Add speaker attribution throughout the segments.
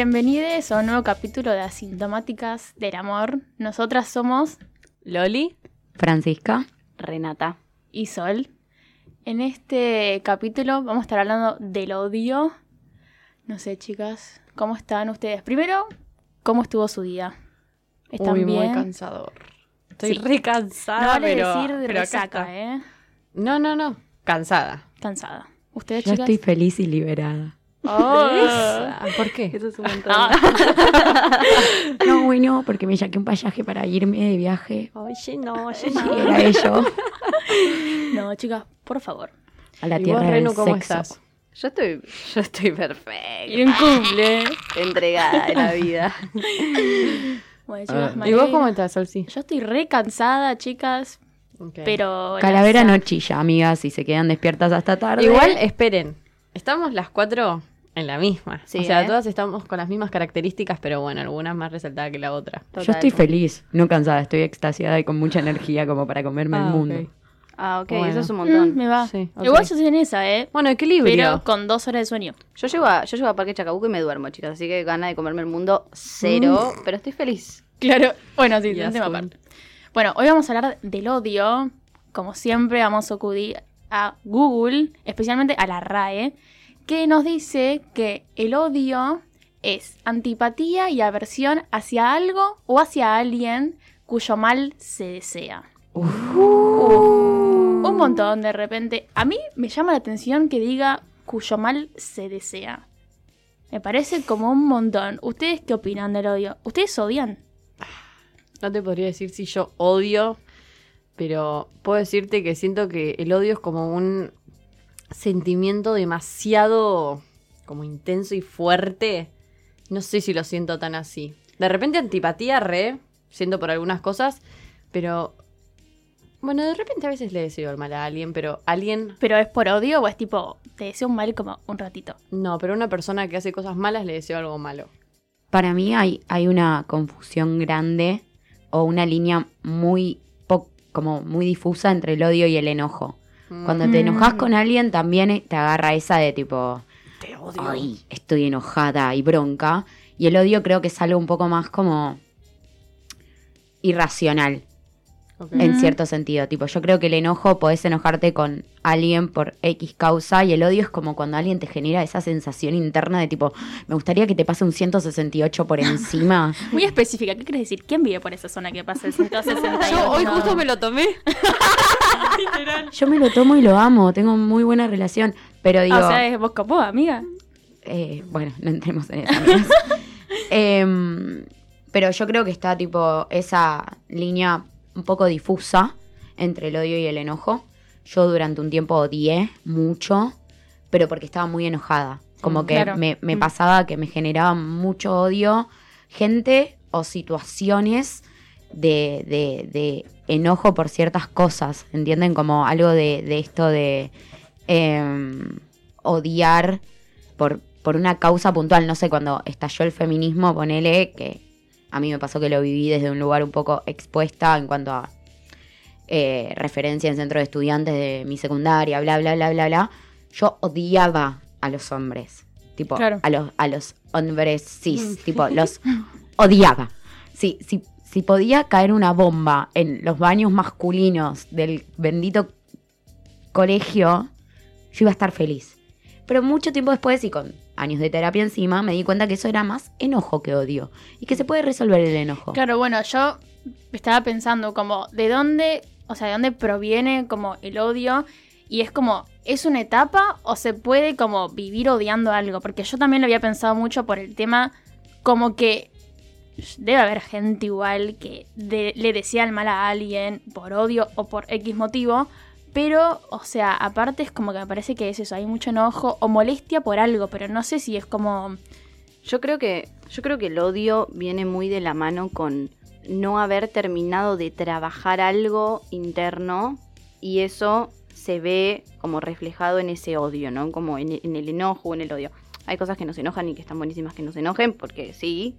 Speaker 1: Bienvenidos a un nuevo capítulo de Asintomáticas del Amor. Nosotras somos
Speaker 2: Loli,
Speaker 3: Francisca.
Speaker 4: Renata.
Speaker 1: y Sol. En este capítulo vamos a estar hablando del odio. No sé, chicas, ¿cómo están ustedes? Primero, ¿cómo estuvo su día? ¿Están
Speaker 2: Uy,
Speaker 1: bien?
Speaker 2: muy cansador. Estoy
Speaker 1: Sí.
Speaker 2: re cansada,
Speaker 1: no vale
Speaker 2: pero,
Speaker 1: decir de
Speaker 2: pero acá
Speaker 1: resaca. ¿eh?
Speaker 2: No, no, no. Cansada.
Speaker 1: Cansada. ¿Ustedes,
Speaker 3: Yo
Speaker 1: chicas?
Speaker 3: estoy feliz y liberada.
Speaker 1: Oh.
Speaker 2: Ah, ¿Por qué?
Speaker 4: Eso es un montón.
Speaker 1: Ah,
Speaker 3: No, bueno, porque me saqué un pasaje para irme de viaje.
Speaker 2: Oye, no, oye,
Speaker 3: Y era ello.
Speaker 1: no, chicas, por favor.
Speaker 3: A la
Speaker 2: ¿Y
Speaker 3: tierra
Speaker 2: vos,
Speaker 3: del
Speaker 2: Renu, cómo
Speaker 3: sexo.
Speaker 2: estás?
Speaker 4: Yo estoy, yo estoy perfecta.
Speaker 1: Y un cumple.
Speaker 4: Entregada de la vida.
Speaker 1: Bueno, chicas,
Speaker 2: ¿Y vos cómo estás, Solsi?
Speaker 1: Yo estoy re cansada, chicas, pero...
Speaker 3: Calavera no chilla, amigas, si se quedan despiertas hasta tarde.
Speaker 2: Igual, esperen. Estamos las cuatro en la misma.
Speaker 4: Sí,
Speaker 2: o sea,
Speaker 4: ¿eh?
Speaker 2: todas estamos con las mismas características, pero bueno, alguna más resaltada que la otra.
Speaker 3: Yo estoy feliz, no cansada, estoy extasiada y con mucha energía como para comerme
Speaker 2: Ah,
Speaker 3: el mundo.
Speaker 2: ok.
Speaker 4: Ah, ok,
Speaker 2: Bueno.
Speaker 4: eso es un
Speaker 1: Mm,
Speaker 4: montón.
Speaker 1: me va.
Speaker 2: Sí.
Speaker 1: Igual yo estoy en esa, ¿eh?
Speaker 2: Bueno, equilibrio.
Speaker 1: Pero con dos horas de sueño.
Speaker 4: Yo llego a, yo llego a Parque Chacabuco y me duermo, chicas, así que gana de comerme el mundo cero, pero estoy feliz.
Speaker 1: Claro. Bueno, sí,
Speaker 2: Y
Speaker 1: un tema aparte. Bueno, hoy vamos a hablar del odio. Como siempre, vamos a acudir a Google, especialmente a la RAE, que nos dice que el odio es antipatía y aversión hacia algo o hacia alguien cuyo mal se desea. Uh, un montón de repente. A mí me llama la atención que diga cuyo mal se desea. Me parece como un montón. ¿Ustedes qué opinan del odio? ¿Ustedes odian?
Speaker 2: No te podría decir si yo odio, pero puedo decirte que siento que el odio es como un sentimiento demasiado como intenso y fuerte. No sé si lo siento tan así. De repente antipatía re, siento por algunas cosas, pero bueno, de repente a veces le deseo el mal a alguien, pero alguien
Speaker 1: ¿Pero es por odio o es tipo, te deseo un mal como un ratito?
Speaker 2: no, pero una persona que hace cosas malas le deseo algo malo.
Speaker 3: Para mí hay, hay una confusión grande o una línea muy po- como muy difusa entre el odio y el enojo. Cuando te
Speaker 1: Mm.
Speaker 3: enojas con alguien también te agarra esa de tipo,
Speaker 2: te odio.
Speaker 3: ay, estoy enojada y bronca. Y el odio creo que es algo un poco más como irracional En cierto sentido. Tipo, yo creo que el enojo podés enojarte con alguien por X causa y el odio es como cuando alguien te genera esa sensación interna de tipo, me gustaría que te pase un 168 por encima.
Speaker 1: Muy específica, ¿qué quieres decir? ¿Quién vive por esa zona que pasa el 168?
Speaker 2: Yo hoy justo me lo tomé.
Speaker 3: Yo me lo tomo y lo amo, tengo muy buena relación, pero digo,
Speaker 1: Ah, o sea, es vos capó, amiga.
Speaker 3: eh, bueno, no entremos en eso. Em, pero yo creo que está tipo esa línea un poco difusa entre el odio y el enojo. Yo durante un tiempo odié mucho, pero porque estaba muy enojada. Como
Speaker 1: Mm,
Speaker 3: que
Speaker 1: claro.
Speaker 3: me, me
Speaker 1: Mm.
Speaker 3: pasaba que me generaba mucho odio gente o situaciones de, de- de enojo por ciertas cosas. ¿Entienden? Como algo de, de esto de em, odiar por, por una causa puntual. No sé, cuando estalló el feminismo, ponele que a mí me pasó que lo viví desde un lugar un poco expuesta en cuanto a eh, referencia en centro de estudiantes de mi secundaria, bla, bla, bla, bla, bla. Yo odiaba a los hombres. Tipo,
Speaker 1: Claro.
Speaker 3: a, los, a los hombres cis. tipo, los odiaba. Si, si, si podía caer una bomba en los baños masculinos del bendito colegio, yo iba a estar feliz. Pero mucho tiempo después y con años de terapia encima, me di cuenta que eso era más enojo que odio. Y que se puede resolver el enojo.
Speaker 1: Claro, bueno, yo estaba pensando como, ¿de dónde, o sea, de dónde proviene como el odio? Y es como, ¿es una etapa o se puede como vivir odiando algo? Porque yo también lo había pensado mucho por el tema como que debe haber gente igual que de- le desea el mal a alguien por odio o por X motivo. Pero, o sea, aparte es como que me parece que es eso, hay mucho enojo o molestia por algo, pero no sé si es como...
Speaker 4: Yo creo que, yo creo que el odio viene muy de la mano con no haber terminado de trabajar algo interno y eso se ve como reflejado en ese odio, ¿no? Como en, el enojo en el odio. Hay cosas que nos enojan y que están buenísimas que nos enojen, porque sí,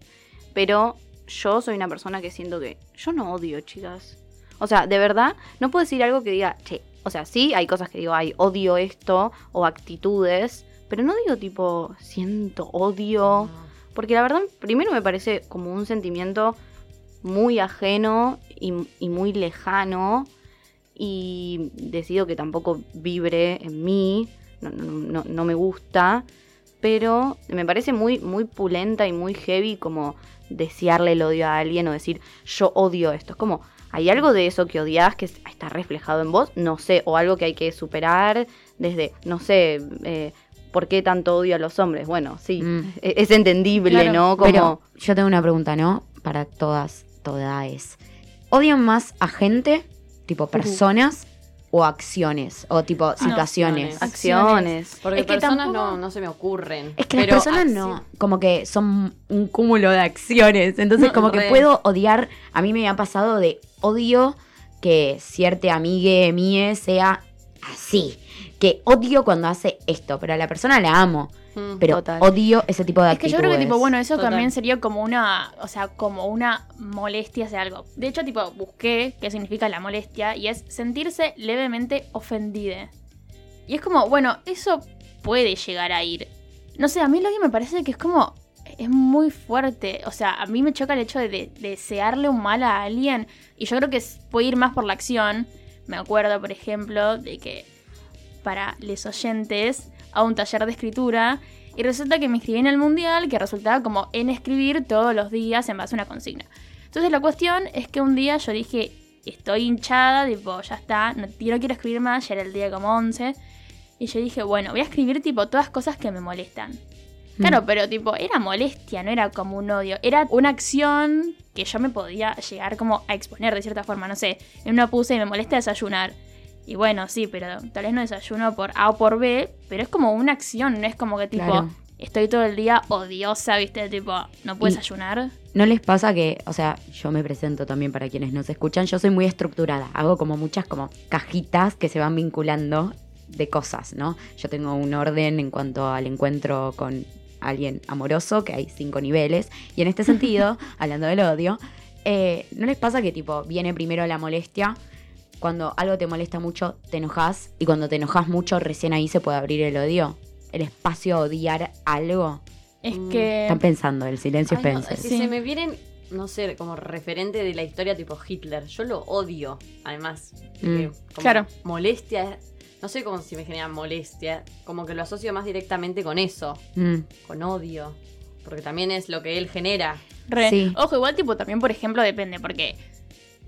Speaker 4: pero yo soy una persona que siento que yo no odio, chicas. O sea, de verdad, no puedo decir algo que diga, che, o sea, sí, hay cosas que digo, ay, odio esto, o actitudes, pero no digo tipo, siento odio Porque la verdad, primero me parece como un sentimiento muy ajeno y, y muy lejano. Y decido que tampoco vibre en mí. No, no, no, no me gusta. Pero me parece muy, muy pulenta y muy heavy como desearle el odio a alguien o decir yo odio esto. Es como, ¿hay algo de eso que odias que está reflejado en vos? No sé, o algo que hay que superar desde, no sé, eh, ¿por qué tanto odio a los hombres? Bueno, sí,
Speaker 3: Mm.
Speaker 4: e- es entendible,
Speaker 1: Claro,
Speaker 4: ¿no? Como,
Speaker 3: Pero yo tengo una pregunta, ¿no? Para todas, todas. ¿Odian más a gente, tipo personas, o acciones? O tipo situaciones.
Speaker 2: acciones.
Speaker 4: acciones.
Speaker 2: Porque
Speaker 1: Es que
Speaker 2: personas
Speaker 1: tampoco-
Speaker 2: no, no se me ocurren.
Speaker 3: Es que las personas no, como que son un cúmulo de acciones. Entonces, como que
Speaker 2: Re.
Speaker 3: puedo odiar. A mí me ha pasado de odio que cierta amigue mía sea así. Que odio cuando hace esto, pero a la persona la amo.
Speaker 2: Mm.
Speaker 3: Pero
Speaker 4: Total.
Speaker 3: odio ese tipo de
Speaker 1: Es que
Speaker 3: actitudes.
Speaker 1: yo creo que, tipo, bueno, eso
Speaker 2: Total.
Speaker 1: también sería como una, o sea, como una molestia hacia algo. De hecho, tipo, busqué qué significa la molestia y es sentirse levemente ofendida. Y es como, bueno, eso puede llegar a ir. No sé, a mí lo que me parece que es como, es muy fuerte. O sea, a mí me choca el hecho de, de- desearle un mal a alguien y yo creo que puede ir más por la acción. Me acuerdo, por ejemplo, de que para los oyentes a un taller de escritura y resulta que me inscribí en el mundial que resultaba como en escribir todos los días en base a una consigna. Entonces la cuestión es que un día yo dije, estoy hinchada, tipo, ya está, no, no quiero escribir más, ya era el día como 11. Y yo dije, bueno, voy a escribir tipo todas cosas que me molestan. Claro, pero tipo, era molestia, no era como un odio. Era una acción que yo me podía llegar como a exponer de cierta forma. No sé, en una puse y me molesta desayunar. Y bueno, sí, pero tal vez no desayuno por A o por B, pero es como una acción, no es como que tipo,
Speaker 3: Claro.
Speaker 1: estoy todo el día odiosa, viste, tipo, no puedo
Speaker 3: Y-
Speaker 1: desayunar.
Speaker 3: ¿No les pasa que, o sea, yo me presento también para quienes nos escuchan, yo soy muy estructurada, hago como muchas como cajitas que se van vinculando de cosas, ¿no? Yo tengo un orden en cuanto al encuentro con alguien amoroso, que hay cinco niveles, y en este sentido, hablando del odio, eh, ¿no les pasa que tipo viene primero la molestia? Cuando algo te molesta mucho, te enojas, y cuando te enojas mucho, recién ahí se puede abrir el odio. El espacio a odiar algo.
Speaker 1: Es
Speaker 2: Mm.
Speaker 1: que...
Speaker 3: Están pensando, el silencio
Speaker 2: Ay, es que
Speaker 1: Sí.
Speaker 2: se me vienen, no sé, como referente de la historia tipo Hitler. Yo lo odio, además.
Speaker 3: Mm.
Speaker 2: como
Speaker 1: Claro.
Speaker 2: Molestia, no sé cómo si me genera molestia. Como que lo asocio más directamente con eso,
Speaker 3: Mm.
Speaker 2: con odio. Porque también es lo que él genera.
Speaker 1: Re.
Speaker 3: Sí.
Speaker 1: Ojo, igual tipo también, por ejemplo, depende, porque,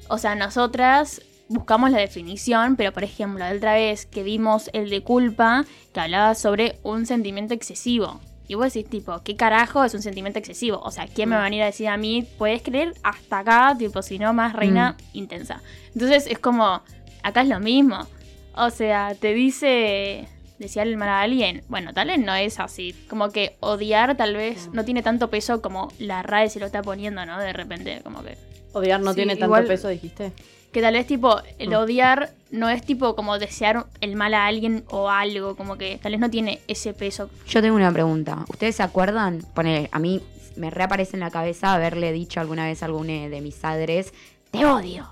Speaker 1: o sea, nosotras buscamos la definición, pero por ejemplo, la otra vez que vimos el de culpa, que hablaba sobre un sentimiento excesivo. Y vos decís, tipo, ¿qué carajo es un sentimiento excesivo? O sea, ¿quién me va a venir a decir a mí, puedes creer hasta acá, tipo, si no, más reina intensa? Entonces es como, acá es lo mismo. O sea, te dice desearle el mal a alguien. Bueno, tal vez no es así. Como que odiar tal vez no tiene tanto peso como la RAE se lo está poniendo, ¿no? De repente, como que...
Speaker 2: Odiar no
Speaker 1: Sí,
Speaker 2: tiene tanto
Speaker 1: igual-
Speaker 2: peso, dijiste.
Speaker 1: Que tal vez tipo, el
Speaker 2: Mm.
Speaker 1: odiar no es tipo como desear el mal a alguien o algo, como que tal vez no tiene ese peso.
Speaker 3: Yo tengo una pregunta. ¿Ustedes se acuerdan? Poner, a mí me reaparece en la cabeza haberle dicho alguna vez a alguno de mis padres, te odio.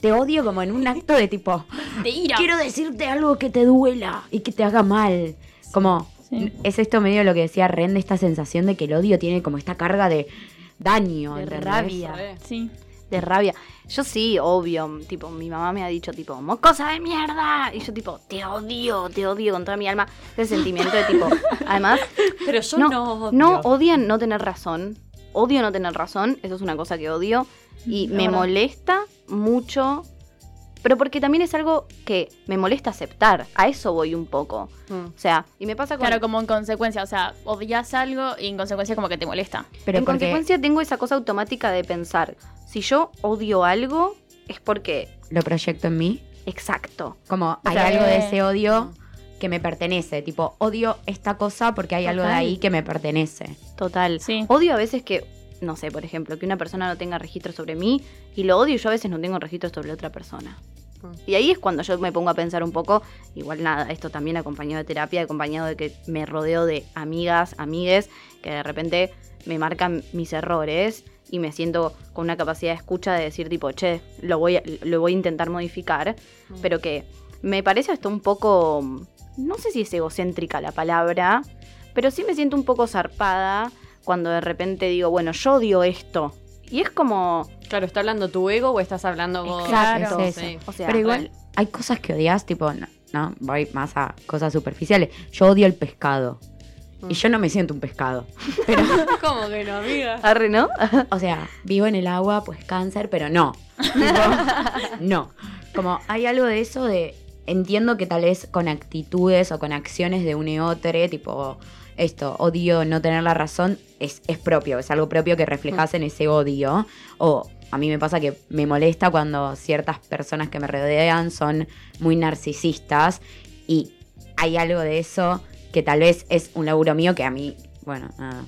Speaker 3: Te odio como en un acto de tipo,
Speaker 1: De ira.
Speaker 3: quiero decirte algo que te duela y que te haga mal. Como,
Speaker 1: Sí.
Speaker 3: es esto medio lo que decía Ren de esta sensación de que el odio tiene como esta carga de daño.
Speaker 4: De
Speaker 3: ¿entendés?
Speaker 4: rabia.
Speaker 1: Sí.
Speaker 4: De rabia. Yo sí, obvio, tipo, mi mamá me ha dicho, tipo, mocosa de mierda. Y yo, tipo, te odio, te odio con toda mi alma. Ese sentimiento de, tipo, además,
Speaker 2: Pero yo
Speaker 4: no,
Speaker 2: no, odio.
Speaker 4: no odian no tener razón. Odio no tener razón, eso es una cosa que odio. Y
Speaker 1: La
Speaker 4: me molesta mucho, pero porque también es algo que me molesta aceptar. A eso voy un poco.
Speaker 2: Mm.
Speaker 4: O sea, y me pasa con...
Speaker 1: Claro, como en consecuencia, o sea, odias algo y en consecuencia como que te molesta.
Speaker 3: Pero
Speaker 4: en
Speaker 3: porque,
Speaker 4: consecuencia tengo esa cosa automática de pensar, si yo odio algo, es porque...
Speaker 3: lo proyecto en mí.
Speaker 4: Exacto.
Speaker 3: Como hay
Speaker 1: sea,
Speaker 3: algo de
Speaker 1: eh,
Speaker 3: ese odio que me pertenece. Tipo, odio esta cosa porque hay algo de ahí que me pertenece.
Speaker 4: Total.
Speaker 1: Sí.
Speaker 4: Odio a veces que, no sé, por ejemplo, que una persona no tenga registro sobre mí y lo odio y yo a veces no tengo registro sobre otra persona.
Speaker 2: Mm.
Speaker 4: Y ahí es cuando yo me pongo a pensar un poco, igual nada, esto también acompañado de terapia, acompañado de que me rodeo de amigas, amigues, que de repente me marcan mis errores y me siento con una capacidad de escucha de decir tipo, che, lo voy a, lo voy a intentar modificar,
Speaker 2: Mm.
Speaker 4: pero que me parece hasta un poco, no sé si es egocéntrica la palabra, pero sí me siento un poco zarpada cuando de repente digo, bueno, yo odio esto. Y es como,
Speaker 2: Claro, ¿está hablando tu ego o estás hablando vos?
Speaker 1: Claro.
Speaker 3: Es
Speaker 2: Sí.
Speaker 4: o sea,
Speaker 3: Pero igual hay cosas que odias, tipo, no, no, voy más a cosas superficiales. Yo odio el pescado. Y yo no me siento un pescado. Pero,
Speaker 2: ¿Cómo que no, amiga?
Speaker 4: arre, ¿no?
Speaker 3: o sea, vivo en el agua, pues cáncer, pero no. Tipo, no. Como hay algo de eso de. Entiendo que tal vez con actitudes o con acciones de un y otro, tipo, esto, odio no tener la razón, es, es propio, es algo propio que reflejas en ese odio. O a mí me pasa que me molesta cuando ciertas personas que me rodean son muy narcisistas y hay algo de eso que tal vez es un laburo mío que a mí, bueno, nada,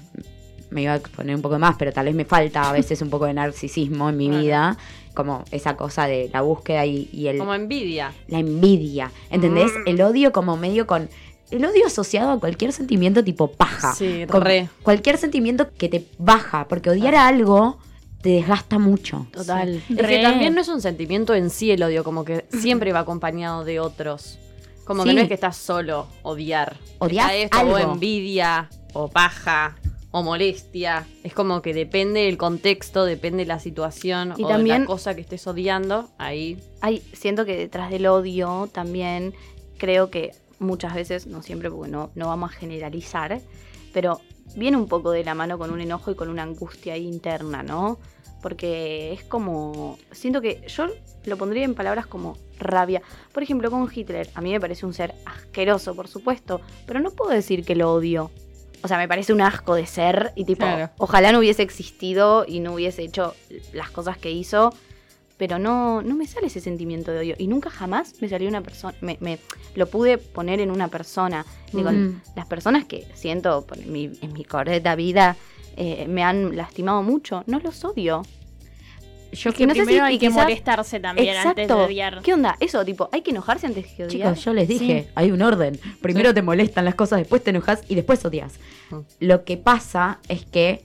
Speaker 3: me iba a exponer un poco más, pero tal vez me falta a veces un poco de narcisismo en mi
Speaker 2: Claro.
Speaker 3: vida, como esa cosa de la búsqueda y, y el,
Speaker 2: Como envidia.
Speaker 3: la envidia, ¿entendés?
Speaker 2: Mm.
Speaker 3: El odio como medio con... El odio asociado a cualquier sentimiento tipo paja.
Speaker 2: Sí,
Speaker 3: Con
Speaker 2: re.
Speaker 3: Cualquier sentimiento que te baja, porque odiar a algo te desgasta mucho.
Speaker 2: Total.
Speaker 1: Sí.
Speaker 2: Es que también no es un sentimiento en sí el odio, como que siempre va acompañado de otros. Como que no es que estás solo, odiar. Está esto, o
Speaker 3: algo.
Speaker 2: envidia, o paja, o molestia. Es como que depende del contexto, depende de la situación
Speaker 4: Y
Speaker 2: o de
Speaker 4: también-
Speaker 2: la cosa que estés odiando. Ahí
Speaker 4: Hay, siento que detrás del odio también creo que muchas veces, no siempre porque no, no vamos a generalizar, pero viene un poco de la mano con un enojo y con una angustia interna, ¿no? Porque es como, siento que yo lo pondría en palabras como rabia. Por ejemplo, con Hitler, a mí me parece un ser asqueroso, por supuesto, pero no puedo decir que lo odio. O sea, me parece un asco de ser y tipo,
Speaker 2: Claro.
Speaker 4: ojalá no hubiese existido y no hubiese hecho las cosas que hizo, pero no, no me sale ese sentimiento de odio. Y nunca jamás me salió una persona, me, me- lo pude poner en una persona. Digo,
Speaker 3: Mm.
Speaker 4: las personas que siento por mi- en mi correcta vida eh, me han lastimado mucho, no los odio.
Speaker 3: Yo
Speaker 4: Es que no sé
Speaker 1: Primero
Speaker 4: si-
Speaker 1: hay que
Speaker 4: quizás-
Speaker 1: molestarse también antes de odiar.
Speaker 4: ¿Qué onda? Eso, tipo, hay que enojarse antes que odiar.
Speaker 3: Chicos, yo les dije, hay un orden. Primero te molestan las cosas, después te enojas y después odias.
Speaker 2: Mm.
Speaker 3: Lo que pasa es que,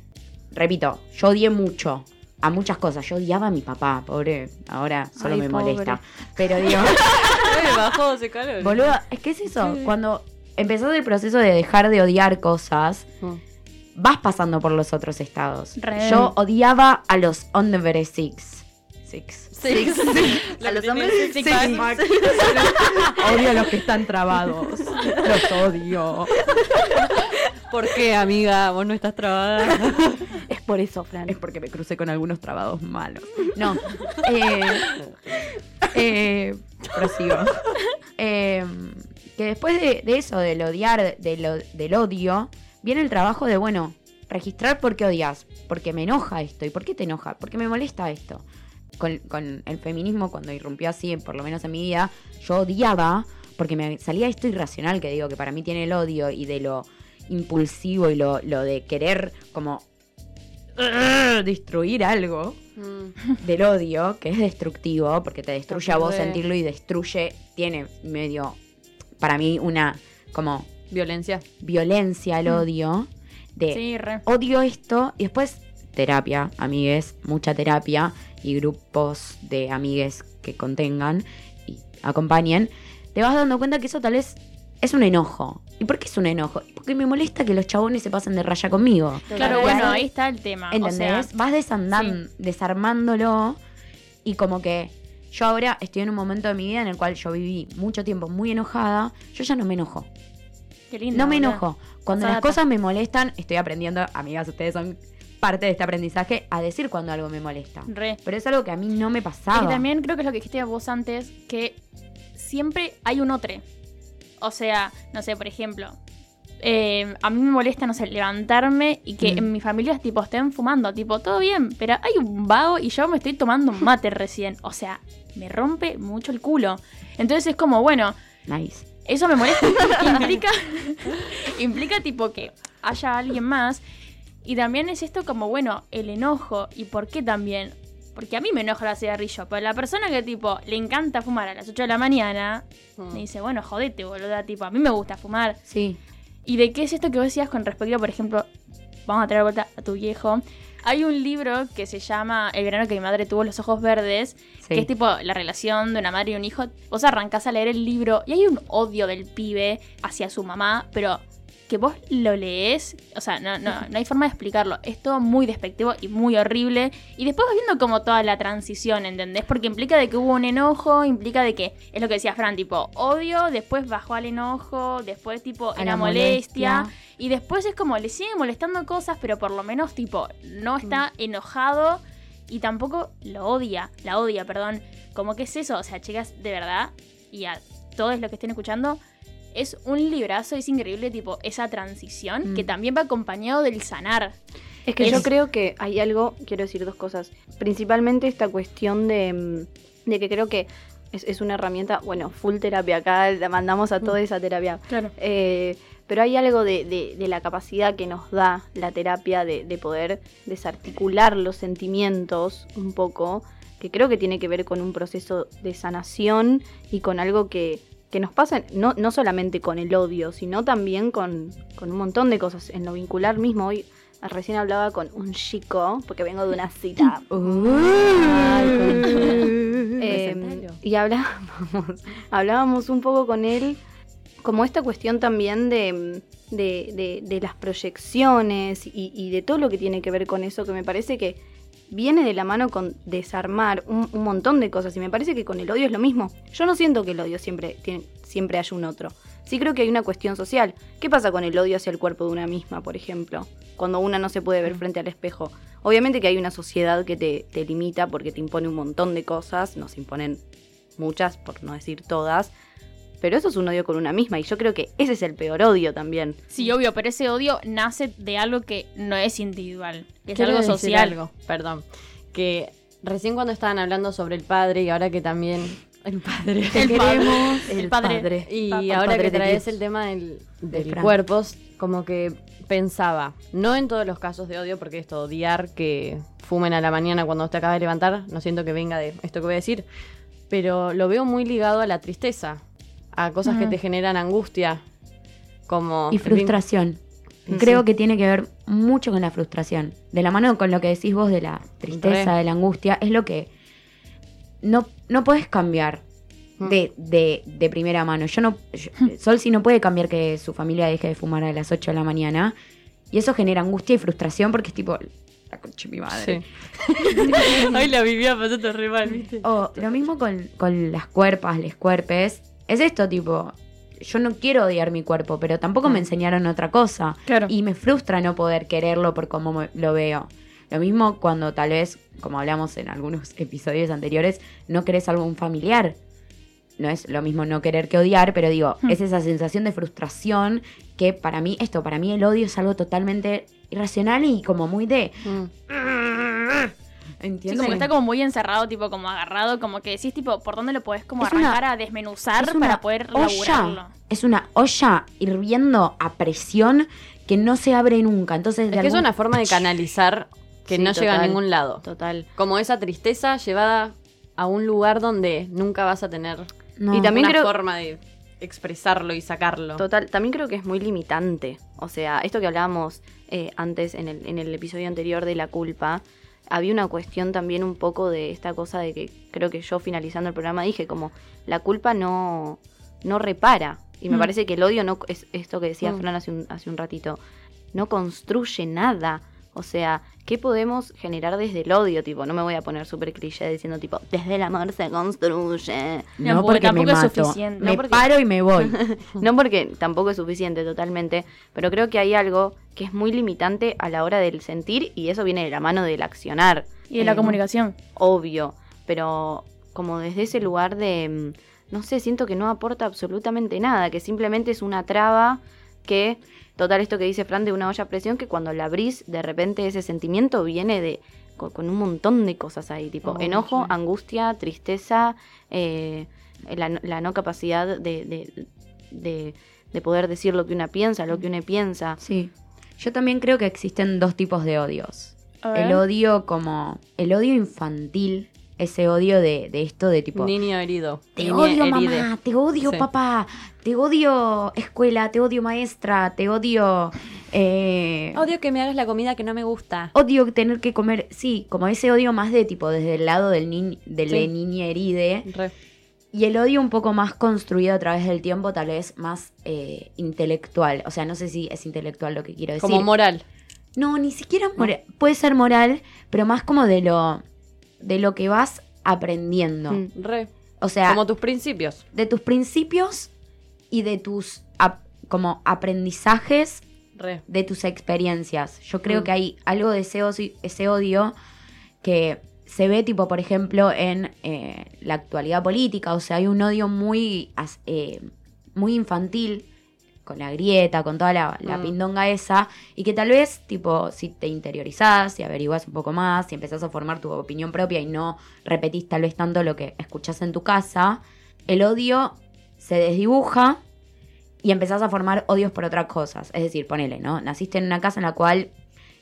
Speaker 3: repito, yo odié mucho a muchas cosas. Yo odiaba a mi papá, pobre, ahora solo
Speaker 4: Ay,
Speaker 3: me
Speaker 4: pobre.
Speaker 3: molesta. Pero digo,
Speaker 2: bajó ese calor.
Speaker 3: boludo, es que es eso.
Speaker 2: Sí.
Speaker 3: Cuando empezás el proceso de dejar de odiar cosas,
Speaker 2: Mm.
Speaker 3: Vas pasando por los otros estados.
Speaker 1: Re.
Speaker 3: Yo odiaba a los Under Six. Six.
Speaker 2: Sí.
Speaker 4: A los hombres
Speaker 2: Sí,
Speaker 3: odio a los que están trabados. Los odio.
Speaker 2: ¿Por qué, amiga? Vos no estás trabada.
Speaker 4: Es por eso, Fran.
Speaker 3: Es porque me crucé con algunos trabados malos. No. Eh, eh, prosigo. Eh, que después de, de eso, del odiar, de lo- del odio, viene el trabajo de, bueno, registrar por qué odias. Porque me enoja esto. ¿Y por qué te enoja? Porque me molesta esto. Con, con el feminismo, cuando irrumpió así, por lo menos en mi vida, yo odiaba porque me salía esto irracional que digo que para mí tiene el odio y de lo impulsivo y lo, lo de querer como destruir algo
Speaker 2: Mm.
Speaker 3: del odio, que es destructivo, porque te destruye a vos sentirlo y destruye, tiene medio, para mí, una como
Speaker 2: Violencia.
Speaker 3: violencia el odio, de
Speaker 1: Sí, re.
Speaker 3: odio esto y después terapia, amigues, mucha terapia y grupos de amigues que contengan y acompañen, te vas dando cuenta que eso tal vez es un enojo. ¿Y por qué es un enojo? Porque me molesta que los chabones se pasen de raya conmigo.
Speaker 1: Claro, bueno, ahí está el tema.
Speaker 3: ¿Entendés?
Speaker 1: O sea,
Speaker 3: Vas desandan- desarmándolo y como que yo ahora estoy en un momento de mi vida en el cual yo viví mucho tiempo muy enojada, yo ya no me enojo.
Speaker 1: Qué lindo.
Speaker 3: No me enojo. Cuando las cosas me molestan, estoy aprendiendo, amigas, ustedes son parte de este aprendizaje, a decir cuando algo me molesta.
Speaker 1: Re.
Speaker 3: Pero es algo que a mí no me
Speaker 1: Y
Speaker 3: pasaba.
Speaker 1: también creo que es lo que dijiste vos antes, que siempre hay un otro. O sea, no sé, por ejemplo, eh, a mí me molesta, no sé, levantarme y que
Speaker 3: Mm.
Speaker 1: en mi familia tipo estén fumando, tipo, todo bien, pero hay un vago y yo me estoy tomando un mate recién. O sea, me rompe mucho el culo. Entonces es como, bueno,
Speaker 3: Nice.
Speaker 1: Eso me molesta. implica, implica tipo que haya alguien más. Y también es esto como, bueno, el enojo. ¿Y por qué también? Porque a mí me enoja la cigarrillo. Pero la persona que tipo le encanta fumar a las 8 de la mañana,
Speaker 2: Mm.
Speaker 1: me dice, bueno, jodete, boluda. Tipo, a mí me gusta fumar.
Speaker 3: Sí.
Speaker 1: ¿Y de qué es esto que vos decías con respecto, por ejemplo, vamos a traer vuelta a tu viejo? Hay un libro que se llama El verano que mi madre tuvo los ojos verdes,
Speaker 3: Sí.
Speaker 1: que es tipo la relación de una madre y un hijo. Vos arrancás a leer el libro y hay un odio del pibe hacia su mamá, pero que vos lo lees, o sea, no, no, no hay forma de explicarlo. Es todo muy despectivo y muy horrible. Y después vas viendo como toda la transición, ¿entendés? Porque implica de que hubo un enojo, implica de que, es lo que decía Fran, tipo, odio, después bajó al enojo, después tipo, era
Speaker 3: la
Speaker 1: molestia.
Speaker 3: molestia.
Speaker 1: Y después es como, le sigue molestando cosas, pero por lo menos tipo, no
Speaker 3: Mm.
Speaker 1: está enojado y tampoco lo odia, la odia, perdón. Como que es eso, o sea, chicas, de verdad, y a todos los que estén escuchando, es un librazo, es increíble, tipo, esa transición
Speaker 3: Mm.
Speaker 1: que también va acompañado del sanar.
Speaker 4: Es que yo creo que hay algo, quiero decir dos cosas. Principalmente esta cuestión de, mm, de que creo que es, es una herramienta, bueno, full terapia acá, la mandamos a toda esa terapia.
Speaker 1: Claro.
Speaker 4: Eh, pero hay algo de, de- de la capacidad que nos da la terapia de, de poder desarticular los sentimientos un poco, que creo que tiene que ver con un proceso de sanación y con algo que, que nos pasa, no, no solamente con el odio, sino también con, con un montón de cosas, en lo vincular mismo. Hoy recién hablaba con un chico, porque vengo de una cita. Eh, y hablábamos, hablábamos un poco con él como esta cuestión también de, de- de- de las proyecciones y, y de todo lo que tiene que ver con eso, que me parece que viene de la mano con desarmar un, un montón de cosas y me parece que con el odio es lo mismo. Yo no siento que el odio siempre, tiene- siempre haya un otro. Sí creo que hay una cuestión social. ¿Qué pasa con el odio hacia el cuerpo de una misma, por ejemplo? Cuando una no se puede ver frente al espejo. Obviamente que hay una sociedad que te, te limita porque te impone un montón de cosas, nos imponen muchas, por no decir todas, pero eso es un odio con una misma y yo creo que ese es el peor odio también.
Speaker 1: Sí, obvio, pero ese odio nace de algo que no es individual, que es algo
Speaker 2: decir
Speaker 1: social.
Speaker 2: algo, perdón. Que recién cuando estaban hablando sobre el padre y ahora que también. El padre.
Speaker 1: El padre, el
Speaker 4: El
Speaker 1: padre.
Speaker 4: padre.
Speaker 2: Y ahora
Speaker 4: padre
Speaker 2: que
Speaker 4: de
Speaker 2: traes el tema del, del
Speaker 3: Fran.
Speaker 2: cuerpos, como que pensaba, no en todos los casos de odio, porque esto, odiar que fumen a la mañana cuando te acabas de levantar, no siento que venga de esto que voy a decir, pero lo veo muy ligado a la tristeza, a cosas que te generan angustia, como...
Speaker 3: Y frustración. Creo que tiene que ver mucho con la frustración. De la mano con lo que decís vos de la tristeza,
Speaker 2: Re.
Speaker 3: de la angustia, es lo que no, no puedes cambiar
Speaker 2: Mm.
Speaker 3: de, de, de primera mano. Yo no. yo- Sol sí no puede cambiar que su familia deje de fumar a las 8 de la mañana. Y eso genera angustia y frustración porque es tipo. La concha de mi madre.
Speaker 2: Sí. Hoy la vivía pasando re mal, ¿viste?
Speaker 3: O lo mismo con, con las cuerpas, les cuerpes. Es esto, tipo, yo no quiero odiar mi cuerpo, pero tampoco me
Speaker 2: Mm.
Speaker 3: enseñaron otra cosa.
Speaker 1: Claro.
Speaker 3: Y me frustra no poder quererlo por cómo lo veo. Lo mismo cuando tal vez, como hablamos en algunos episodios anteriores, no querés algún familiar. No es lo mismo no querer que odiar, pero digo,
Speaker 1: Hmm.
Speaker 3: es esa sensación de frustración que para mí, esto, para mí el odio es algo totalmente irracional y como muy de...
Speaker 2: Mm.
Speaker 1: Sí, como que está como muy encerrado, tipo como agarrado, como que decís, tipo, ¿por dónde lo podés como
Speaker 3: Es una-
Speaker 1: arrancar a desmenuzar
Speaker 3: es una
Speaker 1: para poder laburarlo?
Speaker 3: Es una olla hirviendo a presión que no se abre nunca. Entonces,
Speaker 2: Es
Speaker 3: de
Speaker 2: que es
Speaker 3: algún-
Speaker 2: una forma de canalizar que
Speaker 4: Sí,
Speaker 2: no llega a ningún lado.
Speaker 4: Total.
Speaker 2: Como esa tristeza llevada a un lugar donde nunca vas a tener
Speaker 3: No.
Speaker 4: Y también
Speaker 2: una
Speaker 4: creo-
Speaker 2: forma de expresarlo y sacarlo.
Speaker 4: Total, también creo que es muy limitante. O sea, esto que hablábamos eh, antes en el, en el episodio anterior de la culpa, había una cuestión también un poco de esta cosa de que creo que yo finalizando el programa dije como la culpa no, no repara. Y me
Speaker 1: Mm.
Speaker 4: parece que el odio no es esto que decía
Speaker 2: Mm.
Speaker 4: Fran hace un, hace un ratito. No construye nada. O sea, ¿qué podemos generar desde el odio? Tipo, no me voy a poner súper cliché diciendo tipo, desde el amor se construye.
Speaker 3: No,
Speaker 1: No,
Speaker 3: porque
Speaker 1: tampoco
Speaker 3: me
Speaker 1: es suficiente.
Speaker 3: Me
Speaker 4: No, porque-
Speaker 3: paro y me voy.
Speaker 4: No porque tampoco es suficiente totalmente, pero creo que hay algo que es muy limitante a la hora del sentir y eso viene de la mano del accionar.
Speaker 1: Y de la
Speaker 4: Eh,
Speaker 1: comunicación.
Speaker 4: Obvio, pero como desde ese lugar de, mm, no sé, siento que no aporta absolutamente nada, que simplemente es una traba que, total esto que dice Fran de una olla a presión, que cuando la abrís, de repente ese sentimiento viene de con, con un montón de cosas ahí, tipo
Speaker 2: Oh,
Speaker 4: enojo,
Speaker 2: sí.
Speaker 4: angustia, tristeza, eh, la, no- la no capacidad de, de, de- de poder decir lo que una piensa, lo que una piensa.
Speaker 3: Sí. Yo también creo que existen dos tipos de odios. El odio como... El odio infantil. Ese odio de, de esto de tipo...
Speaker 2: Niño herido.
Speaker 3: Te odio
Speaker 2: heride.
Speaker 3: mamá, te odio
Speaker 2: Sí.
Speaker 3: papá, te odio escuela, te odio maestra, te odio... eh,
Speaker 2: Odio que me hagas la comida que no me gusta.
Speaker 3: odio tener que comer, sí, como ese odio más de tipo desde el lado del, ni del
Speaker 2: Sí.
Speaker 3: niña heride,
Speaker 2: Re.
Speaker 3: Y el odio un poco más construido a través del tiempo, tal vez más eh, intelectual. O sea, no sé si es intelectual lo que quiero decir.
Speaker 2: Como moral.
Speaker 3: No, ni siquiera moral. Puede ser moral, pero más como de lo, de lo que vas aprendiendo.
Speaker 4: Mm.
Speaker 2: Re.
Speaker 3: O sea,
Speaker 2: Como tus principios.
Speaker 3: de tus principios y de tus ap- como aprendizajes
Speaker 2: Re.
Speaker 3: de tus experiencias. Yo creo
Speaker 2: Mm.
Speaker 3: que hay algo de ese, odio que se ve tipo, por ejemplo, en eh, la actualidad política. O sea, hay un odio muy, eh, muy infantil con la grieta, con toda la, la
Speaker 2: Mm.
Speaker 3: pindonga esa, y que tal vez, tipo, si te interiorizás, si averiguás un poco más, si empezás a formar tu opinión propia y no repetís tal vez tanto lo que escuchás en tu casa, el odio se desdibuja y empezás a formar odios por otras cosas. Es decir, ponele, ¿no? Naciste en una casa en la cual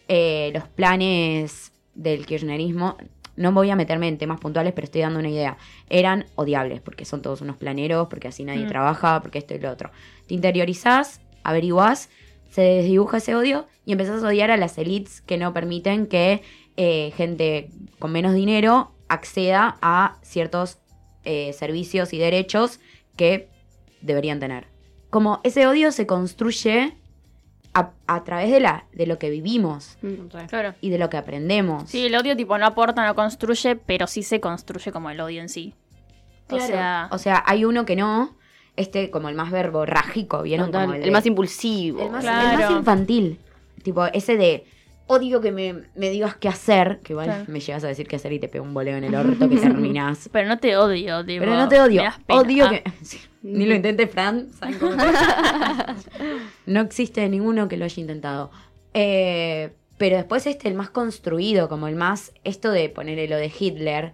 Speaker 3: eh, los planes del kirchnerismo, no voy a meterme en temas puntuales, pero estoy dando una idea, eran odiables, porque son todos unos planeros, porque así nadie
Speaker 1: Mm.
Speaker 3: trabaja, porque esto y lo otro. Te interiorizás, averiguás, se desdibuja ese odio y empezás a odiar a las elites que no permiten que eh, gente con menos dinero acceda a ciertos eh, servicios y derechos que deberían tener. Como ese odio se construye a, a través de, la, de lo que vivimos
Speaker 4: Mm.
Speaker 1: Claro.
Speaker 3: y de lo que aprendemos.
Speaker 1: Sí, el odio tipo no aporta, no construye, pero sí se construye como el odio en sí.
Speaker 3: Claro.
Speaker 1: O sea,
Speaker 3: O sea, hay uno que no, este como el más verborrágico, ¿vieron?
Speaker 4: Total,
Speaker 3: Como
Speaker 4: el,
Speaker 3: de-
Speaker 4: más impulsivo.
Speaker 3: el más,
Speaker 1: Claro.
Speaker 3: el más infantil. Tipo, ese de odio que me, me digas qué hacer, que igual
Speaker 1: Claro.
Speaker 3: me llegas a decir qué hacer y te pego un boleo en el orto que terminás.
Speaker 1: pero no te odio, tipo,
Speaker 3: Pero no te odio,
Speaker 1: me das pena.
Speaker 3: odio
Speaker 1: Ah,
Speaker 3: que... Sí, Ni lo intentes, Fran. ¿saben cómo no existe ninguno que lo haya intentado. Eh, pero después este, el más construido, como el más... Esto de ponerle lo de Hitler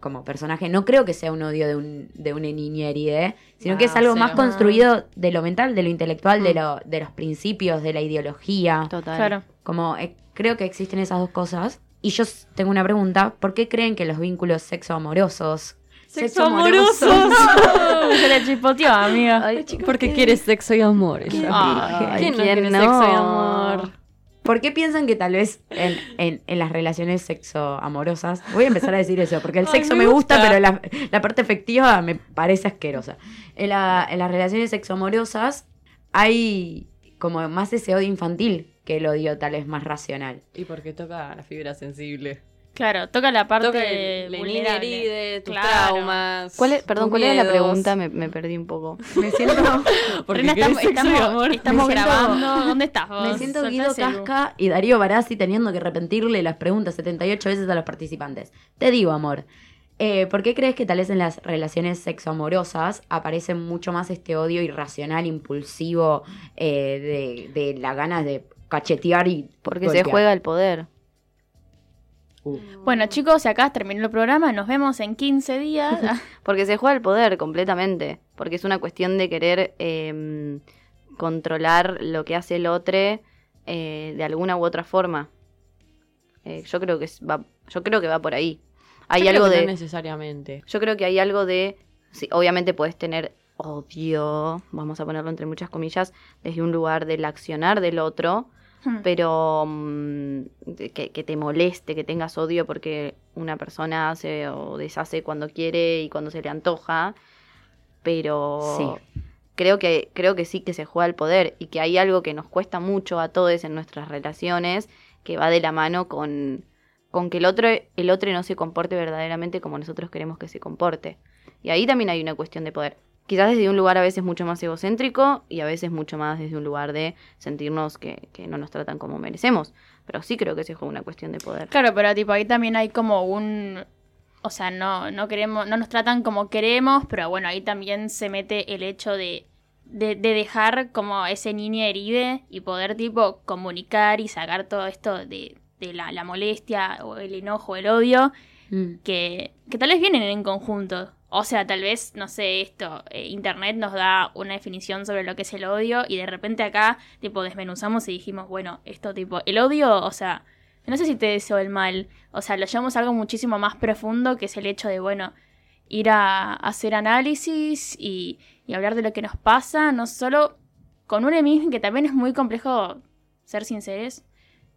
Speaker 3: como personaje, no creo que sea un odio de, un, de una niña herida, sino que es algo más construido de lo mental, de lo intelectual, de,
Speaker 4: Mm.
Speaker 3: lo, de los principios, de la ideología.
Speaker 4: Total.
Speaker 1: Claro.
Speaker 3: Como eh, creo que existen esas dos cosas. Y yo tengo una pregunta. ¿Por qué creen que los vínculos sexoamorosos...
Speaker 2: Sexo amorosos.
Speaker 1: Se le chispoteó, amiga.
Speaker 4: Ay,
Speaker 2: Porque quieres sexo y amor.
Speaker 3: ¿Quién
Speaker 2: ella.
Speaker 1: Ay,
Speaker 2: ¿Quién no
Speaker 4: ¿quién
Speaker 2: quiere
Speaker 4: no?
Speaker 2: sexo y amor?
Speaker 3: ¿Por qué piensan que tal vez en, en- en las relaciones sexoamorosas... Voy a empezar a decir eso, porque el
Speaker 2: Ay,
Speaker 3: sexo
Speaker 2: me
Speaker 3: me gusta,
Speaker 2: gusta.
Speaker 3: pero la, la parte efectiva me parece asquerosa. En, la- en las relaciones sexoamorosas hay como más ese odio infantil que el odio tal vez más racional.
Speaker 2: Y porque toca la fibra sensible.
Speaker 1: Claro, toca la parte
Speaker 2: Toca el-
Speaker 1: vulnerable.
Speaker 2: herida, tus
Speaker 1: Claro.
Speaker 2: traumas.
Speaker 4: ¿Cuál es- perdón, ¿cuál era la pregunta? Me, me perdí un poco.
Speaker 3: Me siento...
Speaker 1: Rena, estamos, estamos-
Speaker 2: amor.
Speaker 1: estamos
Speaker 3: siento-
Speaker 1: grabando. ¿Dónde estás vos?
Speaker 3: Me siento
Speaker 1: Soltá
Speaker 3: Guido. Casca y Darío Barassi teniendo que repetirle las preguntas 78 veces a los participantes. Te digo, amor, eh, ¿por qué crees que tal vez en las relaciones sexoamorosas aparece mucho más este odio irracional, impulsivo, eh, de, de la ganas de cachetear y
Speaker 4: Porque
Speaker 3: golpear?
Speaker 4: se juega el poder.
Speaker 3: Uh.
Speaker 1: Bueno, chicos, acá terminó el programa. Nos vemos en 15 días.
Speaker 4: Porque se juega el poder completamente. Porque es una cuestión de querer eh, controlar lo que hace el otro eh, de alguna u otra forma. Eh, yo creo que va, yo creo que va por ahí. Hay
Speaker 2: Yo creo
Speaker 4: algo
Speaker 2: que
Speaker 4: de.
Speaker 2: No necesariamente.
Speaker 4: Yo creo que hay algo de. Sí, obviamente puedes tener odio, vamos a ponerlo entre muchas comillas, desde un lugar del accionar del otro,
Speaker 1: hmm.
Speaker 4: pero mm, que, que te moleste, que tengas odio porque una persona hace o deshace cuando quiere y cuando se le antoja, pero
Speaker 3: Sí.
Speaker 4: creo que creo que sí que se juega el poder y que hay algo que nos cuesta mucho a todos en nuestras relaciones que va de la mano con con que el otro el otro no se comporte verdaderamente como nosotros queremos que se comporte. Y ahí también hay una cuestión de poder. Quizás desde un lugar a veces mucho más egocéntrico y a veces mucho más desde un lugar de sentirnos que, que no nos tratan como merecemos. Pero sí creo que se juega una cuestión de poder.
Speaker 1: Claro, pero tipo ahí también hay como un o sea, no no queremos no nos tratan como queremos, pero bueno, ahí también se mete el hecho de de, de dejar como ese niño heride y poder tipo comunicar y sacar todo esto de, de la, la molestia o el enojo, el odio,
Speaker 3: Mm.
Speaker 1: que, que tal vez vienen en conjunto. O sea, tal vez, no sé, esto, eh, Internet nos da una definición sobre lo que es el odio y de repente acá, tipo, desmenuzamos y dijimos, bueno, esto tipo, el odio, o sea, no sé si te deseo el mal, o sea, lo llevamos a algo muchísimo más profundo que es el hecho de, bueno, ir a, hacer análisis y, hablar de lo que nos pasa, no solo con uno mismo, que también es muy complejo ser sinceros,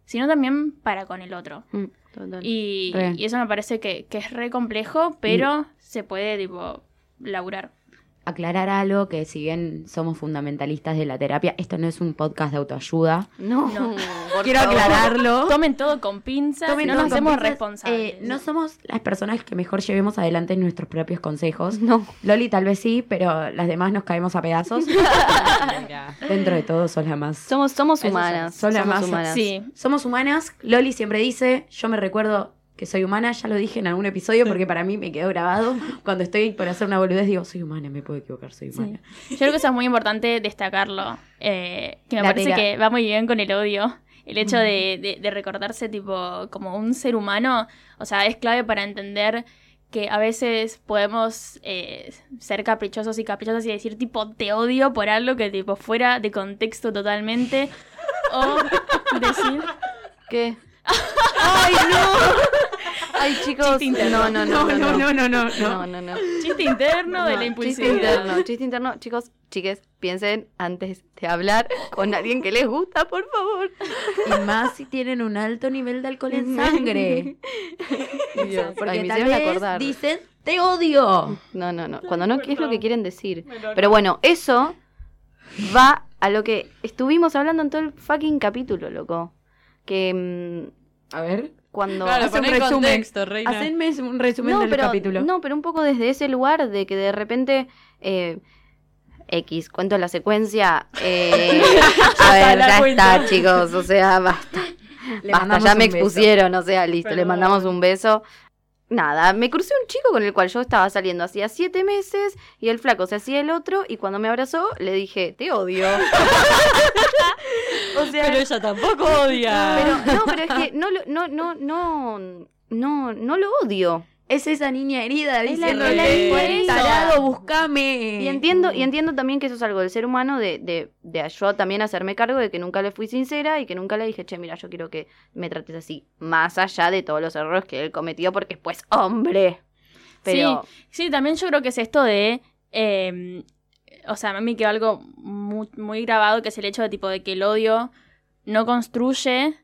Speaker 1: sino también para con el otro.
Speaker 4: Mm, total.
Speaker 1: Y, y eso me parece que, que es re complejo, pero se puede, tipo, laburar.
Speaker 3: Aclarar algo que si bien somos fundamentalistas de la terapia, esto no es un podcast de autoayuda.
Speaker 4: No,
Speaker 1: No.
Speaker 3: Quiero
Speaker 4: favor.
Speaker 3: aclararlo.
Speaker 1: Tomen todo con pinzas,
Speaker 3: Tomen
Speaker 1: no
Speaker 3: todo
Speaker 1: nos hacemos
Speaker 3: pinzas.
Speaker 1: responsables.
Speaker 3: Eh, no somos las personas que mejor llevemos adelante nuestros propios consejos.
Speaker 4: No.
Speaker 3: Loli tal vez sí, pero las demás nos caemos a pedazos. Dentro de todo sos la más.
Speaker 4: Somos, somos humanas.
Speaker 3: son las
Speaker 4: somos
Speaker 3: más-
Speaker 4: humanas.
Speaker 1: Sí,
Speaker 3: Somos humanas. Loli siempre dice, yo me recuerdo que soy humana, ya lo dije en algún episodio porque para mí me quedó grabado. Cuando estoy por hacer una boludez digo, soy humana, me puedo equivocar, soy humana.
Speaker 1: yo creo que eso es muy importante destacarlo. eh, que me
Speaker 3: La
Speaker 1: parece que va muy bien con el odio. El hecho de, de- de recordarse tipo como un ser humano, o sea, es clave para entender que a veces podemos eh, ser caprichosos y caprichosas y decir tipo te odio por algo que tipo fuera de contexto totalmente. o decir
Speaker 4: ¿Qué? ¡Ay, no! Ay, chicos.
Speaker 1: Chiste interno.
Speaker 4: No, no, no, no. No,
Speaker 3: no, no,
Speaker 4: no, no. no.
Speaker 1: chiste interno de la
Speaker 4: Chiste
Speaker 1: impulsividad.
Speaker 4: interno, chiste interno. Chicos, chiques, piensen antes de hablar con alguien que les gusta, por favor.
Speaker 3: Y más si tienen un alto nivel de alcohol en sangre.
Speaker 4: Dios,
Speaker 3: Porque
Speaker 4: ay, me
Speaker 3: tal
Speaker 4: hicieron
Speaker 3: vez
Speaker 4: acordar.
Speaker 3: dicen, te odio.
Speaker 4: No, no, no. Cuando no, ¿qué es lo que quieren decir? Pero bueno, eso va a lo que estuvimos hablando en todo el fucking capítulo, loco. Que mm,
Speaker 3: A ver.
Speaker 4: cuando...
Speaker 2: Claro,
Speaker 3: Haz un resumen.
Speaker 2: contexto, reina.
Speaker 3: Hacedme un resumen
Speaker 4: no,
Speaker 3: del
Speaker 4: pero,
Speaker 3: capítulo.
Speaker 4: no, pero un poco desde ese lugar de que de repente... eh, X, cuento la secuencia. eh, a ver,
Speaker 1: la
Speaker 4: ya
Speaker 1: cuenta.
Speaker 4: está, chicos. O sea, basta.
Speaker 3: Le
Speaker 4: Basta, ya me
Speaker 3: un beso.
Speaker 4: expusieron, o sea, listo, le
Speaker 1: Perdón.
Speaker 4: mandamos un beso. Nada, me crucé un chico con el cual yo estaba saliendo hacía siete meses y el flaco se hacía el otro y cuando me abrazó le dije, te odio. o sea,
Speaker 2: Pero ella tampoco odia.
Speaker 4: pero no, pero es que no, lo- no, no, no, no, no lo odio.
Speaker 3: Es esa niña herida
Speaker 4: Es
Speaker 1: herida.
Speaker 3: tarado, buscame.
Speaker 4: Y entiendo, y entiendo también que eso es algo del ser humano, de, de, de yo también hacerme cargo de que nunca le fui sincera y que nunca le dije, che, mira, yo quiero que me trates así, más allá de todos los errores que él cometió, porque pues, hombre. Pero,
Speaker 1: Sí, también yo creo que es esto de. eh, o sea, a mí me quedó algo muy, muy grabado, que es el hecho de tipo de que el odio no construye,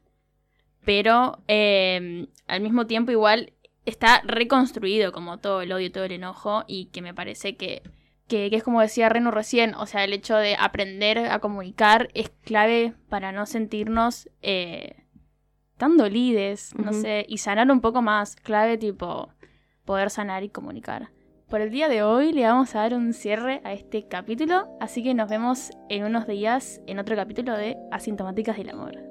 Speaker 1: pero eh, al mismo tiempo igual está reconstruido como todo el odio, todo el enojo, y que me parece que, que, que es como decía Reno recién, o sea, el hecho de aprender a comunicar es clave para no sentirnos eh, tan dolides, no sé, y sanar un poco más, clave tipo poder sanar y comunicar. Por el día de hoy le vamos a dar un cierre a este capítulo, así que nos vemos en unos días en otro capítulo de Asintomáticas del Amor.